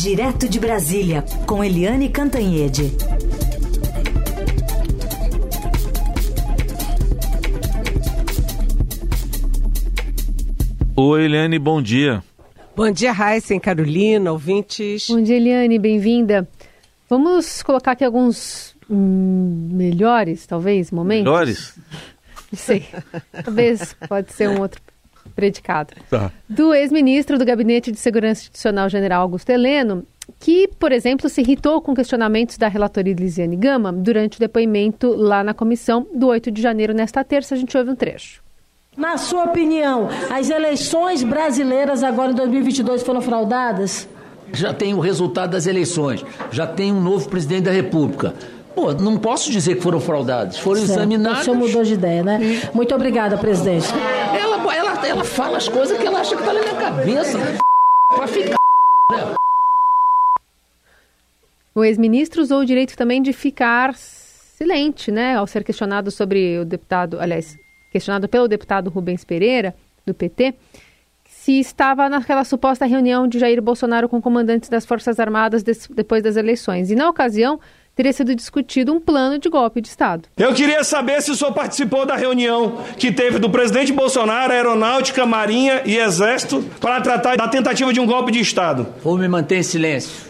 Direto de Brasília, com Eliane Cantanhede. Oi, Eliane, bom dia. Bom dia, Raíssen, Carolina, ouvintes. Bom dia, Eliane, bem-vinda. Vamos colocar aqui alguns hum, melhores, talvez, momentos? Melhores? Não sei. Talvez pode ser um outro predicado. Tá. Do ex-ministro do Gabinete de Segurança Institucional, general Augusto Heleno, que, por exemplo, se irritou com questionamentos da relatoria Lisiane Gama durante o depoimento lá na comissão do 8 de janeiro, nesta terça. A gente ouve um trecho. Na sua opinião, as eleições brasileiras agora em 2022 foram fraudadas? Já tem o resultado das eleições, já tem um novo presidente da República. Pô, não posso dizer que foram fraudados, foram Certo. examinados. O senhor mudou de ideia, né? Muito obrigada, presidente. Ela, fala as coisas que ela acha que tá na minha cabeça. Pra ficar. O ex-ministro usou o direito também de ficar silente, né, ao ser questionado sobre o deputado, aliás, questionado pelo deputado Rubens Pereira, do PT, se estava naquela suposta reunião de Jair Bolsonaro com comandantes das Forças Armadas depois das eleições. E na ocasião, teria sido discutido um plano de golpe de Estado. Eu queria saber se o senhor participou da reunião que teve do presidente Bolsonaro, Aeronáutica, Marinha e Exército para tratar da tentativa de um golpe de Estado. Vou me manter em silêncio.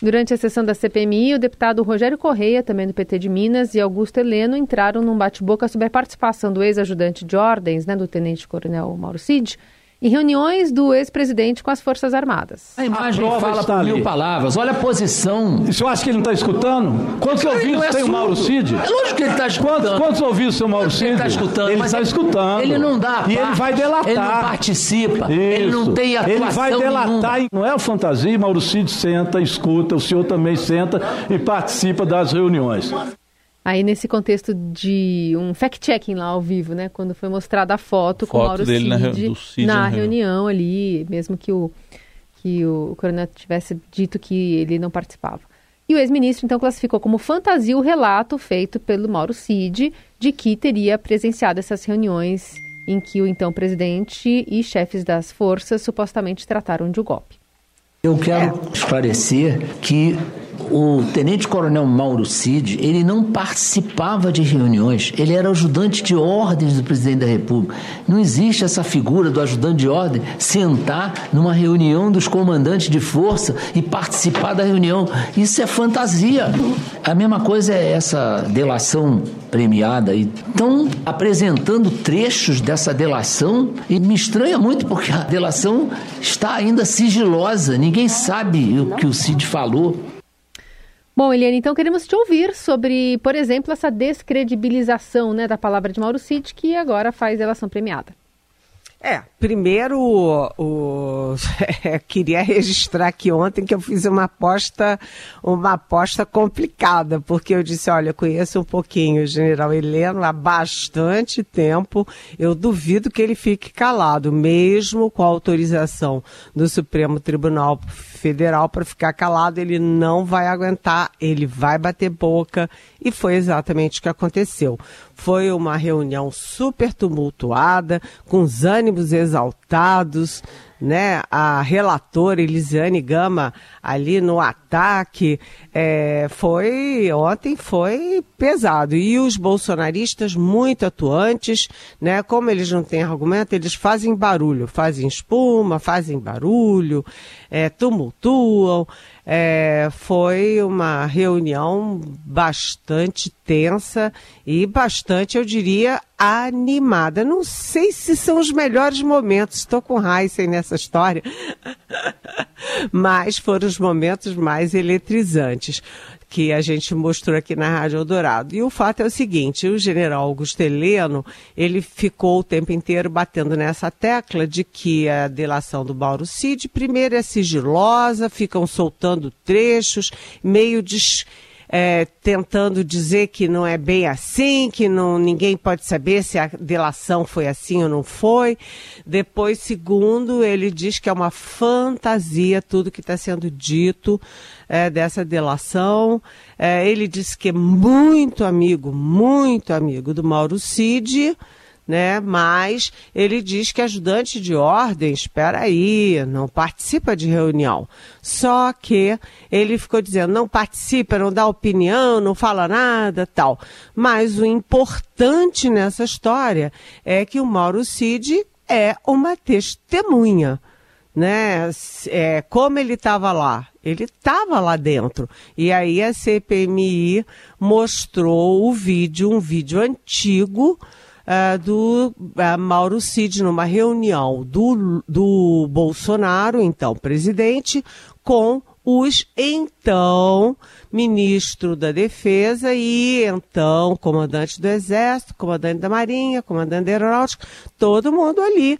Durante a sessão da CPMI, o deputado Rogério Correia, também do PT de Minas, e Augusto Heleno entraram num bate-boca sobre a participação do ex-ajudante de ordens, né, do tenente-coronel Mauro Cid, em reuniões do ex-presidente com as Forças Armadas. A imagem A fala está por mil ali. palavras. Olha a posição. O senhor acha que ele não está escutando? Quantos Ele ouvidos não é tem o Mauro. Cid? É lógico que ele está escutando. Quantos, quantos ouvidos tem o Mauro Cid? Ele está escutando. Ele está escutando. Ele não dá. E ele vai delatar. Ele não participa. Ele não Isso. tem atuação Ele vai delatar. nenhuma. Não é fantasia, Mauro Cid senta, escuta, o senhor também senta e participa das reuniões. Aí, nesse contexto de um fact-checking lá ao vivo, né, quando foi mostrada a foto, com o Foto Mauro dele Cid, na reu- do Cid na reunião ali, mesmo que o, que o coronel tivesse dito que ele não participava. E o ex-ministro, então, classificou como fantasia o relato feito pelo Mauro Cid de que teria presenciado essas reuniões em que o então presidente e chefes das forças supostamente trataram de um golpe. Eu quero esclarecer que o tenente-coronel Mauro Cid, ele não participava de reuniões, ele era ajudante de ordens do presidente da República. Não existe essa figura do ajudante de ordem sentar numa reunião dos comandantes de força e participar da reunião. Isso é fantasia. A mesma coisa é essa delação premiada. Estão apresentando trechos dessa delação e me estranha muito porque a delação está ainda sigilosa. Ninguém sabe o que o Cid falou. Bom, Eliane, então queremos te ouvir sobre, por exemplo, essa descredibilização né, da palavra de Mauro Cid, que agora faz delação premiada. É, primeiro, o, queria registrar aqui ontem que eu fiz uma aposta, uma aposta complicada, porque eu disse, olha, eu conheço um pouquinho o general Heleno há bastante tempo, eu duvido que ele fique calado, mesmo com a autorização do Supremo Tribunal Federal para ficar calado, ele não vai aguentar, ele vai bater boca, e foi exatamente o que aconteceu. Foi uma reunião super tumultuada, com os ânimos exaltados, né? A relatora Elisiane Gama ali no ataque, é, foi ontem foi pesado e os bolsonaristas muito atuantes, né? Como eles não têm argumento, eles fazem barulho, fazem espuma, fazem barulho, é, tumultuam. É, foi uma reunião bastante tensa e bastante, eu diria, animada. Não sei se são os melhores momentos, estou com Heisen nessa história, mas foram os momentos mais eletrizantes que a gente mostrou aqui na Rádio Eldorado. E o fato é o seguinte, o general Augusto Heleno, ele ficou o tempo inteiro batendo nessa tecla de que a delação do Mauro Cid, primeiro é sigilosa, ficam soltando trechos, meio des, é, tentando dizer que não é bem assim, que não, ninguém pode saber se a delação foi assim ou não foi. Depois, segundo, ele diz que é uma fantasia tudo que está sendo dito é, dessa delação. É, ele disse que é muito amigo, muito amigo do Mauro Cid, né? Mas ele diz que ajudante de ordem, espera aí, não participa de reunião. Só que ele ficou dizendo, não participa, não dá opinião, não fala nada, tal. Mas o importante nessa história é que o Mauro Cid é uma testemunha né? É, como ele estava lá? Ele estava lá dentro. E aí a CPMI mostrou o vídeo, um vídeo antigo, uh, do uh, Mauro Cid numa reunião do, do Bolsonaro, então presidente, com os então ministro da Defesa e então comandante do Exército, comandante da Marinha, comandante da Aeronáutica, todo mundo ali.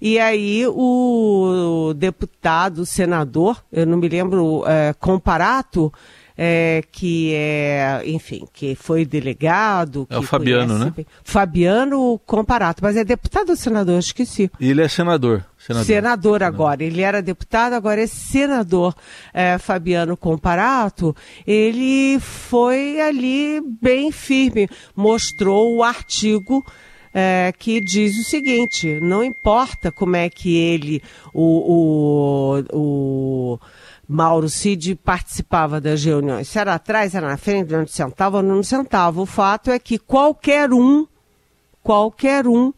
E aí o deputado, o senador, eu não me lembro, é, Comparato, é, que é, enfim, que foi delegado. é o Fabiano, né? Fabiano Comparato, mas é deputado ou senador? Esqueci. Ele é senador. Senador, senador agora. Ele era deputado, agora é senador. É, Fabiano Comparato, ele foi ali bem firme, mostrou o artigo é, que diz o seguinte: não importa como é que ele, o, o, o Mauro Cid participava das reuniões, se era atrás, era na frente, onde sentava ou não sentava. O fato é que qualquer um, qualquer um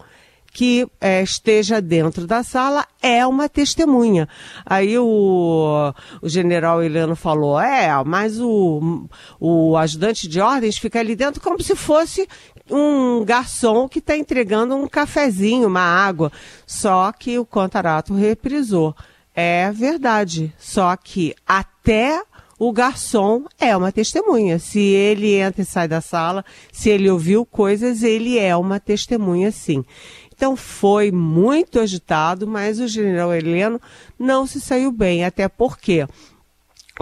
que é, esteja dentro da sala é uma testemunha. Aí o, o general Heleno falou: é, mas o, o ajudante de ordens fica ali dentro como se fosse um garçom que está entregando um cafezinho, uma água. Só que o Contarato reprisou. É verdade. Só que até o garçom é uma testemunha. Se ele entra e sai da sala, se ele ouviu coisas, ele é uma testemunha sim. Então foi muito agitado, mas o general Heleno não se saiu bem, até porque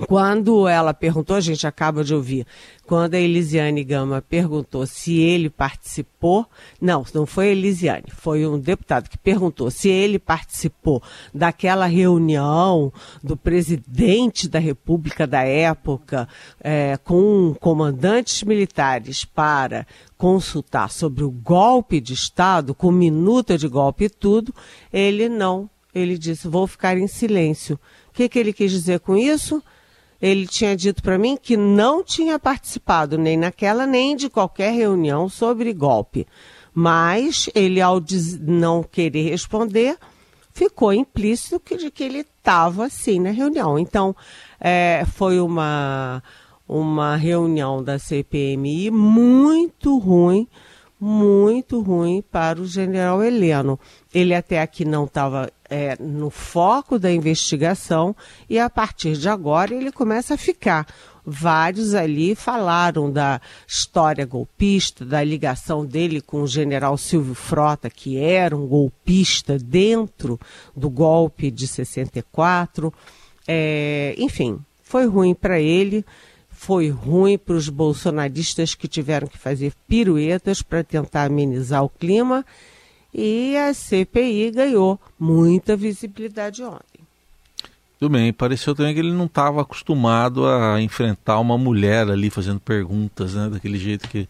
quando ela perguntou, a gente acaba de ouvir, quando a Elisiane Gama perguntou se ele participou, não, não foi a Elisiane, foi um deputado que perguntou se ele participou daquela reunião do presidente da República da época é, com comandantes militares para consultar sobre o golpe de Estado, com minuta de golpe e tudo, ele não, ele disse, vou ficar em silêncio. O que, que ele quis dizer com isso? Ele tinha dito para mim que não tinha participado nem naquela nem de qualquer reunião sobre golpe. Mas ele, ao não querer responder, ficou implícito que, de que ele estava sim na reunião. Então, é, foi uma, uma reunião da CPMI muito ruim, muito ruim para o general Heleno. Ele até aqui não estava é, no foco da investigação e a partir de agora ele começa a ficar. Vários ali falaram da história golpista, da ligação dele com o general Silvio Frota, que era um golpista dentro do golpe de 64. É, enfim, foi ruim para ele, foi ruim para os bolsonaristas que tiveram que fazer piruetas para tentar amenizar o clima e a CPI ganhou muita visibilidade ontem. Tudo bem, pareceu também que ele não estava acostumado a enfrentar uma mulher ali fazendo perguntas, né? Daquele jeito que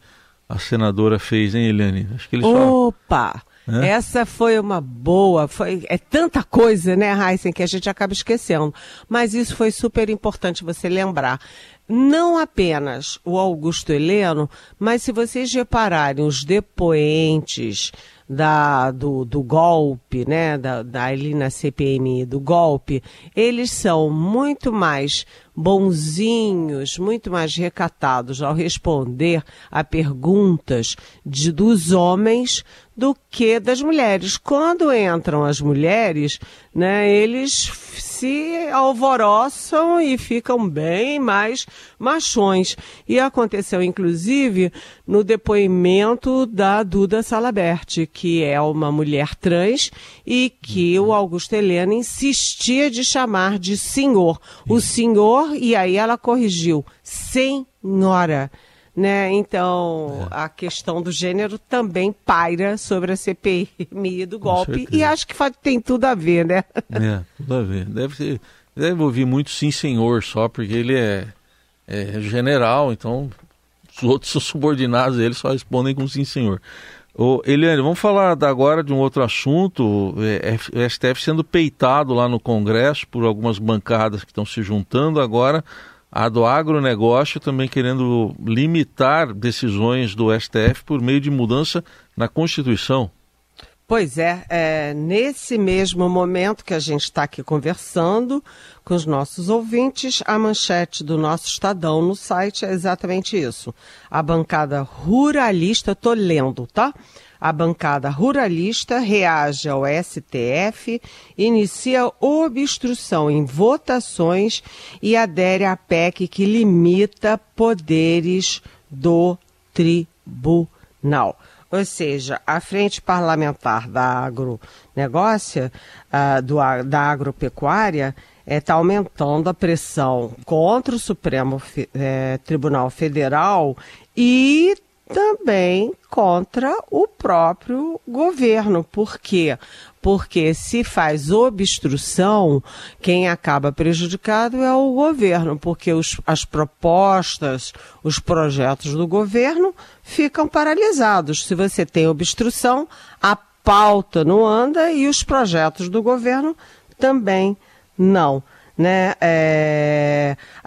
a senadora fez, hein, Eliane? Acho que ele só... Opa! É? Essa foi uma boa, foi, é tanta coisa, né, Heisen, que a gente acaba esquecendo. Mas isso foi super importante você lembrar. Não apenas o Augusto Heleno, mas se vocês repararem os depoentes, da, do, do golpe, né, da, da ali na CPMI do golpe, eles são muito mais bonzinhos, muito mais recatados ao responder a perguntas de, dos homens do que das mulheres. Quando entram as mulheres, né, eles se alvoroçam e ficam bem mais machões. E aconteceu, inclusive, no depoimento da Duda Salabert, que é uma mulher trans e que o Augusto Helena insistia de chamar de senhor. O senhor, e aí ela corrigiu, senhora. Né? Então, é. a questão do gênero também paira sobre a CPMI do golpe e acho que tem tudo a ver, né? É, tudo a ver. Deve, deve ouvir muito sim senhor só, porque ele é, é general, então os outros subordinados dele só respondem com sim senhor. Ô, Eliane, vamos falar agora de um outro assunto. É, o STF sendo peitado lá no Congresso por algumas bancadas que estão se juntando agora. A do agronegócio também querendo limitar decisões do STF por meio de mudança na Constituição. Pois é, é, nesse mesmo momento que a gente está aqui conversando com os nossos ouvintes, a manchete do nosso Estadão no site é exatamente isso. A bancada ruralista, tô lendo, tá? A bancada ruralista reage ao STF, inicia obstrução em votações e adere à PEC que limita poderes do tribunal. Ou seja, a frente parlamentar da agronegócio, uh, do, da agropecuária, está é, tá aumentando a pressão contra o Supremo é, Tribunal Federal e também contra o próprio governo. Por quê? Porque se faz obstrução, quem acaba prejudicado é o governo, porque os, as propostas, os projetos do governo ficam paralisados. Se você tem obstrução, a pauta não anda e os projetos do governo também não né, é,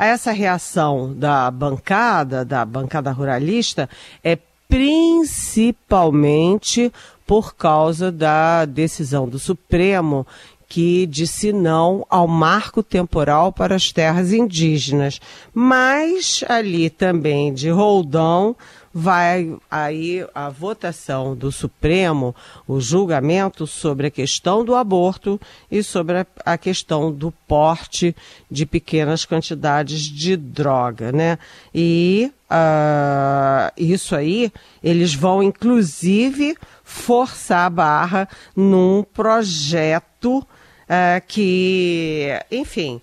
essa reação da bancada, da bancada ruralista, é principalmente por causa da decisão do Supremo que disse não ao marco temporal para as terras indígenas. Mas ali também de Roldão vai aí a votação do Supremo, o julgamento sobre a questão do aborto e sobre a, a questão do porte de pequenas quantidades de droga, né? E uh, isso aí, eles vão inclusive forçar a barra num projeto uh, que, enfim,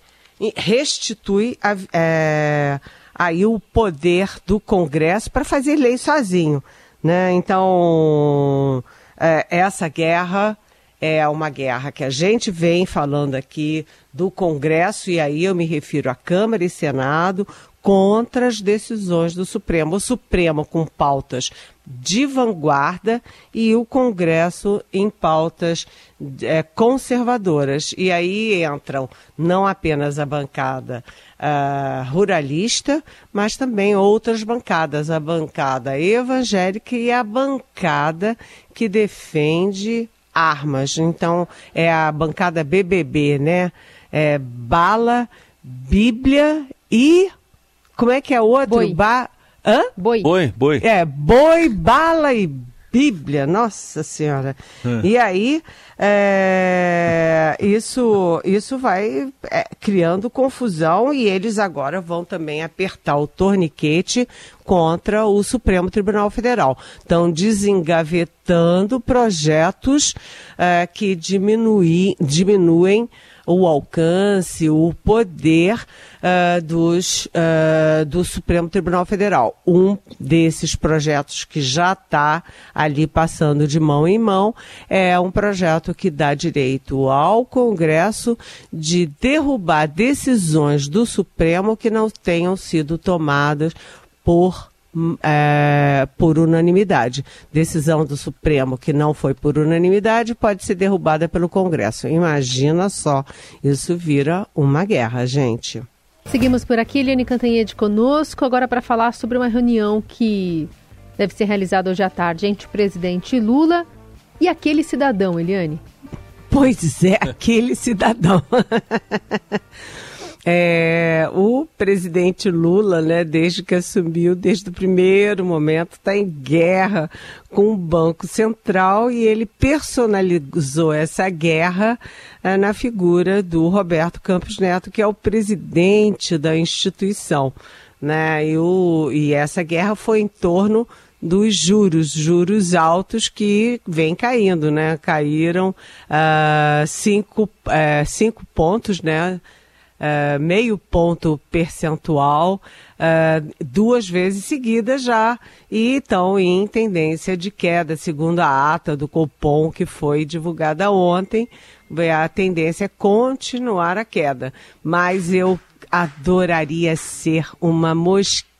restitui a, uh, aí o poder do Congresso para fazer lei sozinho. Né? Então, é, essa guerra é uma guerra que a gente vem falando aqui do Congresso, e aí eu me refiro à Câmara e Senado, contra as decisões do Supremo. O Supremo com pautas de vanguarda e o Congresso em pautas é, conservadoras. E aí entram não apenas a bancada uh, ruralista, mas também outras bancadas, a bancada evangélica e a bancada que defende armas. Então, é a bancada BBB, né? É bala, Bíblia e como é que é o outro? Boi. Ba... Hã? Boi. Boi, boi. É, boi, bala e Bíblia, nossa senhora. É. E aí, é, isso, isso vai é, criando confusão e eles agora vão também apertar o torniquete contra o Supremo Tribunal Federal. Estão desengavetando projetos é, que diminuem, diminuem o alcance, o poder uh, dos, uh, do Supremo Tribunal Federal. Um desses projetos que já está ali passando de mão em mão é um projeto que dá direito ao Congresso de derrubar decisões do Supremo que não tenham sido tomadas por é, por unanimidade. Decisão do Supremo que não foi por unanimidade pode ser derrubada pelo Congresso. Imagina só, isso vira uma guerra, gente. Seguimos por aqui, Eliane Cantanhede conosco, agora para falar sobre uma reunião que deve ser realizada hoje à tarde entre o presidente Lula e aquele cidadão, Eliane. Pois é, aquele cidadão. É, o presidente Lula, né, desde que assumiu, desde o primeiro momento, está em guerra com o Banco Central e ele personalizou essa guerra é, na figura do Roberto Campos Neto, que é o presidente da instituição. Né, e, o, e essa guerra foi em torno dos juros, juros altos que vem caindo, né? Caíram uh, cinco, uh, cinco pontos, né? Uh, meio ponto percentual uh, duas vezes seguidas já e estão em tendência de queda, segundo a ata do Copom que foi divulgada ontem. A tendência é continuar a queda, mas eu adoraria ser uma mosquinha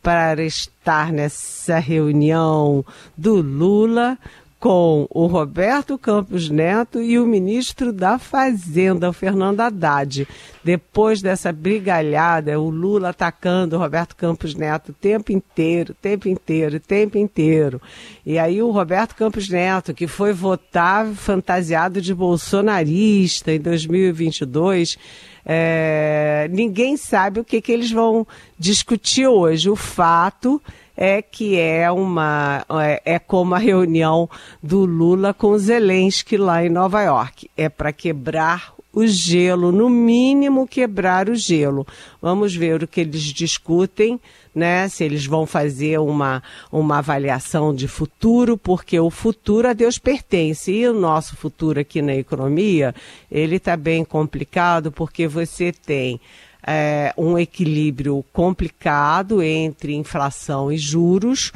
para estar nessa reunião do Lula com o Roberto Campos Neto e o ministro da Fazenda, o Fernando Haddad. Depois dessa brigalhada, o Lula atacando o Roberto Campos Neto o tempo inteiro, o tempo inteiro, o tempo inteiro. E aí o Roberto Campos Neto, que foi votar fantasiado de bolsonarista em 2022, é, ninguém sabe o que, que eles vão discutir hoje. O fato é que é uma é, é como a reunião do Lula com Zelensky lá em Nova York. É para quebrar o gelo, no mínimo quebrar o gelo. Vamos ver o que eles discutem, né? Se eles vão fazer uma, uma avaliação de futuro, porque o futuro a Deus pertence. E o nosso futuro aqui na economia, ele está bem complicado, porque você tem é, um equilíbrio complicado entre inflação e juros.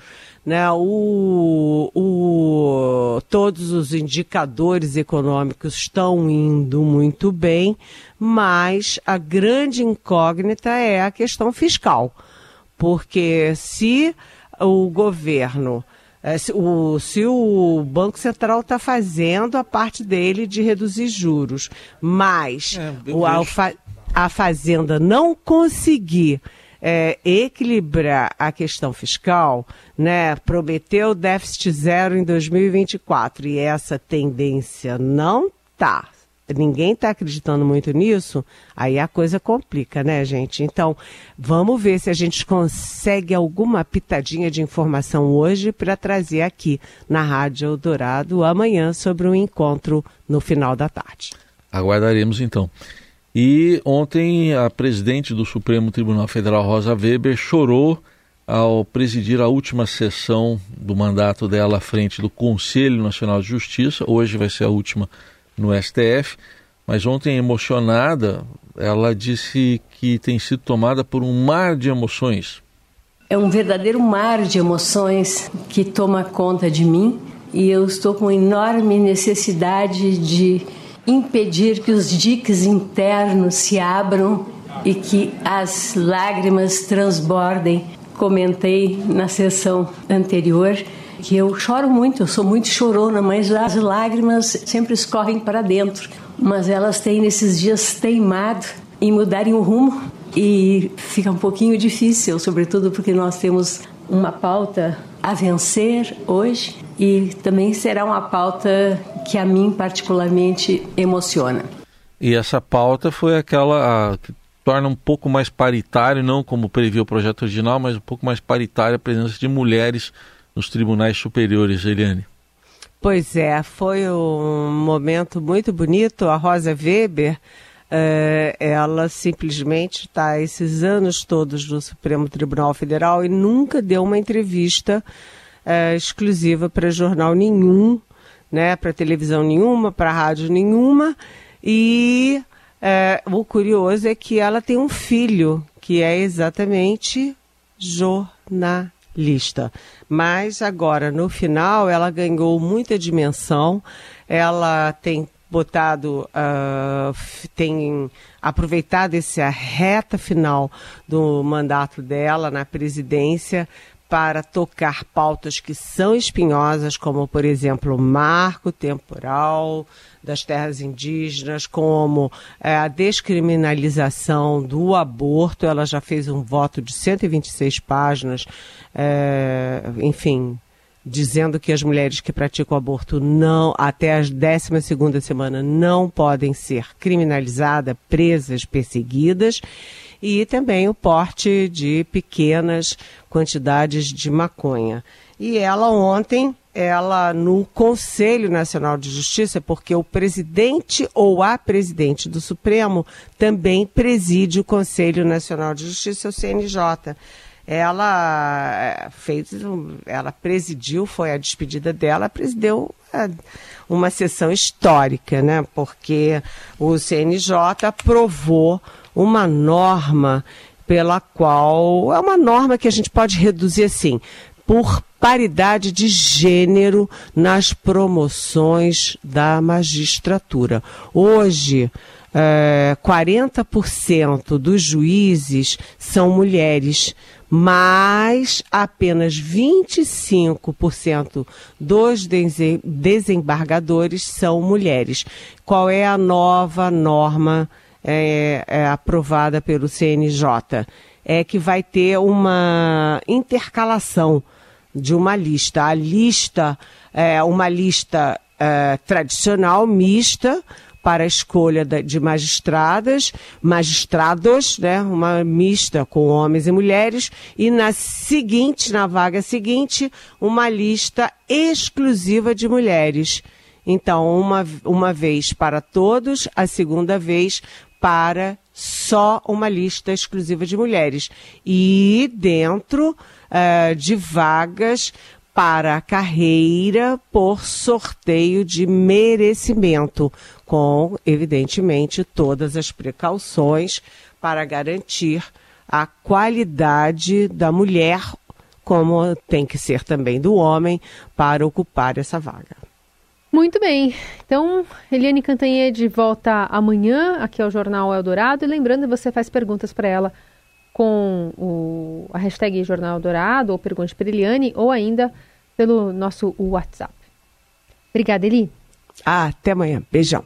Né, o, o, todos os indicadores econômicos estão indo muito bem, mas a grande incógnita é a questão fiscal. Porque se o governo é, se, o, se o Banco Central está fazendo a parte dele de reduzir juros, mas é, o, alfa, a Fazenda não conseguir é, equilibrar a questão fiscal, né, prometeu déficit zero em 2024 e essa tendência não tá. Ninguém está acreditando muito nisso, aí a coisa complica, né, gente? Então, vamos ver se a gente consegue alguma pitadinha de informação hoje para trazer aqui na Rádio Eldorado amanhã sobre um encontro no final da tarde. Aguardaremos então. E ontem a presidente do Supremo Tribunal Federal, Rosa Weber, chorou ao presidir a última sessão do mandato dela à frente do Conselho Nacional de Justiça. Hoje vai ser a última no STF. Mas ontem, emocionada, ela disse que tem sido tomada por um mar de emoções. É um verdadeiro mar de emoções que toma conta de mim e eu estou com enorme necessidade de impedir que os diques internos se abram e que as lágrimas transbordem. Comentei na sessão anterior que eu choro muito, eu sou muito chorona, mas as lágrimas sempre escorrem para dentro. Mas elas têm nesses dias teimado em mudarem o rumo e fica um pouquinho difícil, sobretudo porque nós temos uma pauta a vencer hoje e também será uma pauta que a mim particularmente emociona. E essa pauta foi aquela a, que torna um pouco mais paritário, não como previa o projeto original, mas um pouco mais paritária a presença de mulheres nos tribunais superiores, Eliane. Pois é, foi um momento muito bonito. A Rosa Weber, eh, ela simplesmente está esses anos todos no Supremo Tribunal Federal e nunca deu uma entrevista é, exclusiva para jornal nenhum, né, para televisão nenhuma, para rádio nenhuma. E é, o curioso é que ela tem um filho que é exatamente jornalista. Mas agora, no final, ela ganhou muita dimensão. Ela tem botado, uh, tem aproveitado essa reta final do mandato dela na presidência para tocar pautas que são espinhosas, como, por exemplo, o marco temporal das terras indígenas, como é, a descriminalização do aborto. Ela já fez um voto de 126 páginas, é, enfim, dizendo que as mulheres que praticam aborto não, até a 12 segunda semana, não podem ser criminalizadas, presas, perseguidas e também o porte de pequenas quantidades de maconha. E ela ontem, ela no Conselho Nacional de Justiça, porque o presidente ou a presidente do Supremo também preside o Conselho Nacional de Justiça, o CNJ ela eh, fez, ela presidiu, foi a despedida dela, presidiu eh, uma sessão histórica, né? Porque o CNJ aprovou uma norma pela qual é uma norma que a gente pode reduzir assim, por paridade de gênero nas promoções da magistratura. Hoje, é, 40% dos juízes são mulheres, mas apenas 25% dos desembargadores são mulheres. Qual é a nova norma é, é, aprovada pelo CNJ? É que vai ter uma intercalação de uma lista. A lista é uma lista é, tradicional, mista, para a escolha de magistradas, magistrados, né, uma mista com homens e mulheres, e na seguinte, na vaga seguinte, uma lista exclusiva de mulheres. Então, uma, uma vez para todos, a segunda vez para só uma lista exclusiva de mulheres. E dentro uh, de vagas para a carreira por sorteio de merecimento, com, evidentemente, todas as precauções para garantir a qualidade da mulher, como tem que ser também do homem, para ocupar essa vaga. Muito bem. Então, Eliane Cantanhede volta amanhã aqui ao Jornal Eldorado. E lembrando, você faz perguntas para ela com o, a hashtag Jornal Eldorado ou Pergunte para Eliane ou ainda pelo nosso WhatsApp. Obrigada, Eli. Ah, até amanhã. Beijão.